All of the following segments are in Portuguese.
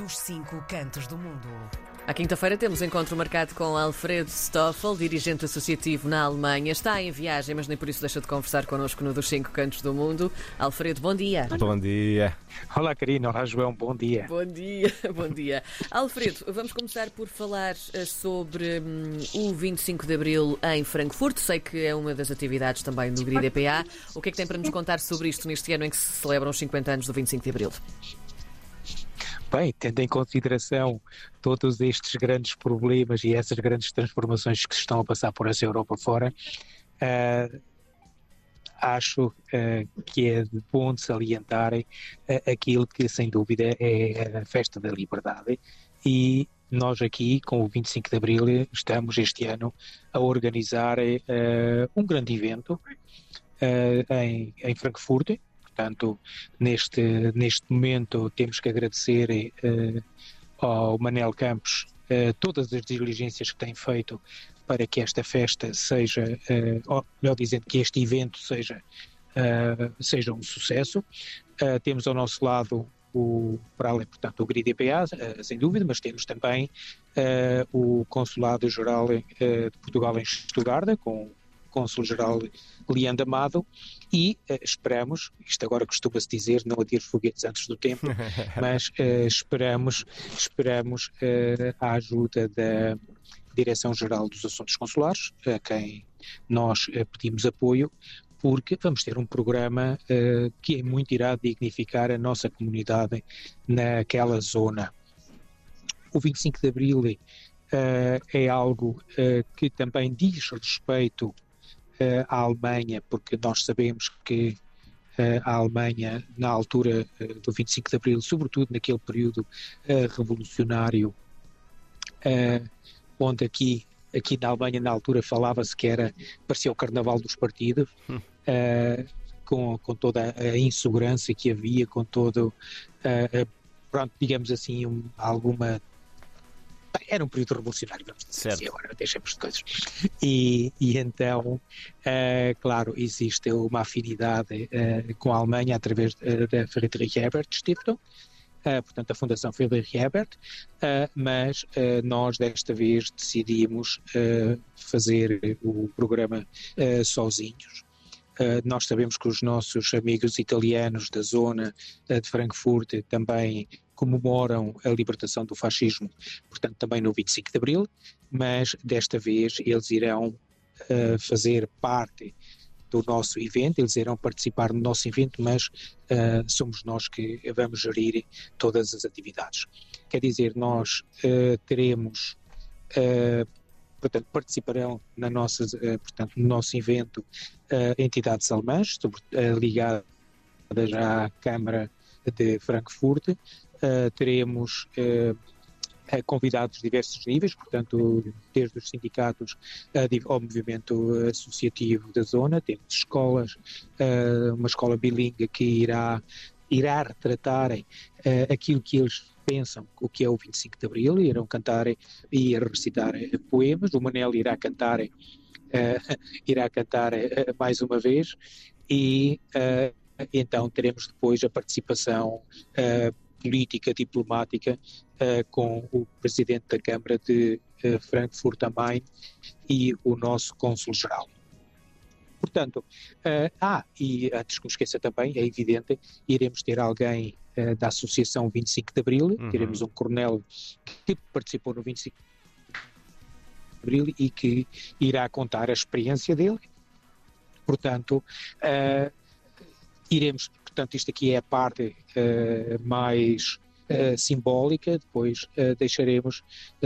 dos cinco cantos do mundo. À quinta-feira temos encontro marcado com Alfredo Stoffel, dirigente associativo na Alemanha. Está em viagem, mas nem por isso deixa de conversar connosco no dos cinco cantos do mundo. Alfredo, bom dia. Bom dia. Olá, Karina. Olá, João. Bom dia. Bom dia, bom dia. Alfredo, vamos começar por falar eh, sobre hum, o 25 de Abril em Frankfurt. Sei que é uma das atividades também do GRIDPA. O que é que tem para nos contar sobre isto neste ano em que se celebram os 50 anos do 25 de Abril? Bem, tendo em consideração todos estes grandes problemas e essas grandes transformações que se estão a passar por essa Europa fora, uh, acho uh, que é bom de salientarem uh, aquilo que, sem dúvida, é a festa da liberdade. E nós aqui, com o 25 de Abril, estamos este ano a organizar um grande evento em, em Frankfurt, Portanto, neste, neste momento temos que agradecer uh, ao Manel Campos uh, todas as diligências que tem feito para que esta festa seja, uh, ou melhor dizendo, que este evento seja, seja um sucesso. temos ao nosso lado o, para além, portanto, o GRID EPA, sem dúvida, mas temos também o Consulado-Geral de Portugal em Estugarda, com Cônsul-Geral Leandro Amado, e uh, esperamos, isto agora costuma-se dizer, não adir foguetes antes do tempo, mas uh, esperamos, esperamos uh, a ajuda da Direção-Geral dos Assuntos Consulares, a quem nós pedimos apoio, porque vamos ter um programa que é muito irá dignificar a nossa comunidade naquela zona. O 25 de Abril é algo que também diz respeito à Alemanha, porque nós sabemos que a Alemanha, na altura do 25 de Abril, sobretudo naquele período revolucionário, onde aqui, aqui na Alemanha, na altura, falava-se que era, parecia o carnaval dos partidos, hum. com, com toda a insegurança que havia, com todo, pronto, digamos assim, um, alguma era um período revolucionário, vamos dizer assim, agora deixamos de coisas. E, e então, uh, claro, existe uma afinidade uh, com a Alemanha através uh, da Friedrich Ebert Stiftung, Uh, portanto, a Fundação Friedrich Ebert, uh, mas uh, nós desta vez decidimos fazer o programa sozinhos. Nós sabemos que os nossos amigos italianos da zona de Frankfurt também comemoram a libertação do fascismo, portanto também no 25 de Abril, mas desta vez eles irão uh, fazer parte do nosso evento, eles irão participar no nosso evento, mas uh, somos nós que vamos gerir todas as atividades. Quer dizer, nós uh, teremos, portanto, participarão na nossa, portanto, no nosso evento entidades alemãs, sobre, ligadas à Câmara de Frankfurt, teremos convidados de diversos níveis, portanto, desde os sindicatos ao movimento associativo da zona, temos escolas, uma escola bilingue que irá, irá retratar aquilo que eles pensam o que é o 25 de Abril, irão cantar e recitar poemas, o Manel irá cantar, irá cantar mais uma vez e então teremos depois a participação política diplomática uh, com o presidente da Câmara de uh, Frankfurt am Main e o nosso cônsul-geral. Portanto, uh, ah, e antes que me esqueça também, é evidente, iremos ter alguém uh, da Associação 25 de Abril, uhum. teremos um coronel que participou no 25 de Abril e que irá contar a experiência dele. Portanto, uh, iremos portanto, isto aqui é a parte uh, mais uh, simbólica. Depois uh, deixaremos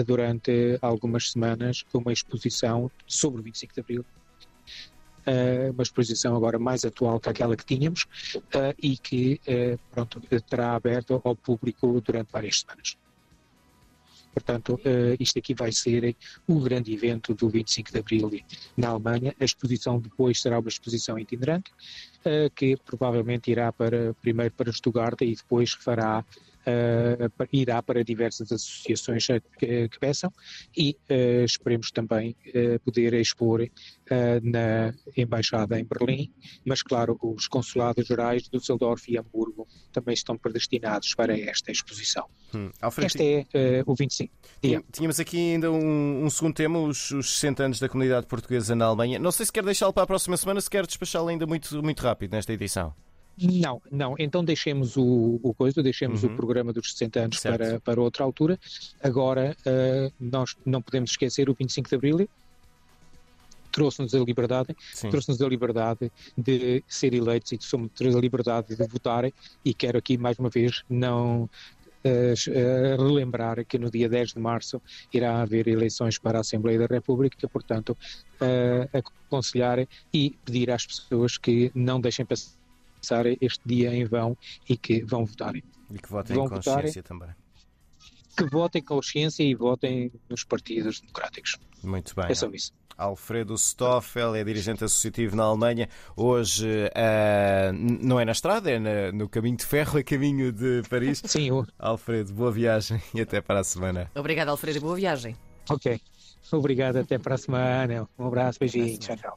durante algumas semanas uma exposição sobre o 25 de Abril. Uma exposição agora mais atual que aquela que tínhamos e que pronto, terá aberto ao público durante várias semanas. Portanto, isto aqui vai ser o grande evento do 25 de Abril na Alemanha. A exposição depois será uma exposição itinerante, que provavelmente irá para, primeiro para Stuttgart e depois fará uh, irá para diversas associações que, que peçam e uh, esperemos também uh, poder expor na Embaixada em Berlim, mas claro, os consulados gerais de Düsseldorf e Hamburgo também estão predestinados para esta exposição. Hum. Alfredo, este é o 25. Tínhamos aqui ainda um, um segundo tema, os, os 60 anos da comunidade portuguesa na Alemanha. Não sei se quer deixá-lo para a próxima semana, se quer despachá-lo ainda muito, muito rápido nesta edição. Não, não. Então deixemos o, o coisa, deixemos uhum. o programa dos 60 anos para, para outra altura. Agora, uh, nós não podemos esquecer o 25 de Abril. Trouxe-nos a liberdade, trouxe-nos a liberdade de ser eleitos e trouxe a liberdade de votar. E quero aqui mais uma vez não uh, relembrar que no dia 10 de março irá haver eleições para a Assembleia da República, portanto, uh, aconselhar e pedir às pessoas que não deixem passar passar este dia em vão e que vão votar. E que votem vão em consciência votar, também. Que votem com consciência e votem nos partidos democráticos. Muito bem. É só isso. Alfredo Stoffel é dirigente associativo na Alemanha. Hoje uh, não é na estrada, é na, no caminho de ferro, a caminho de Paris. Sim. Eu... Alfredo, boa viagem e até para a semana. Obrigado, Alfredo, boa viagem. Ok. Obrigado, até para a semana. Um abraço, beijinho. Tchau, tchau.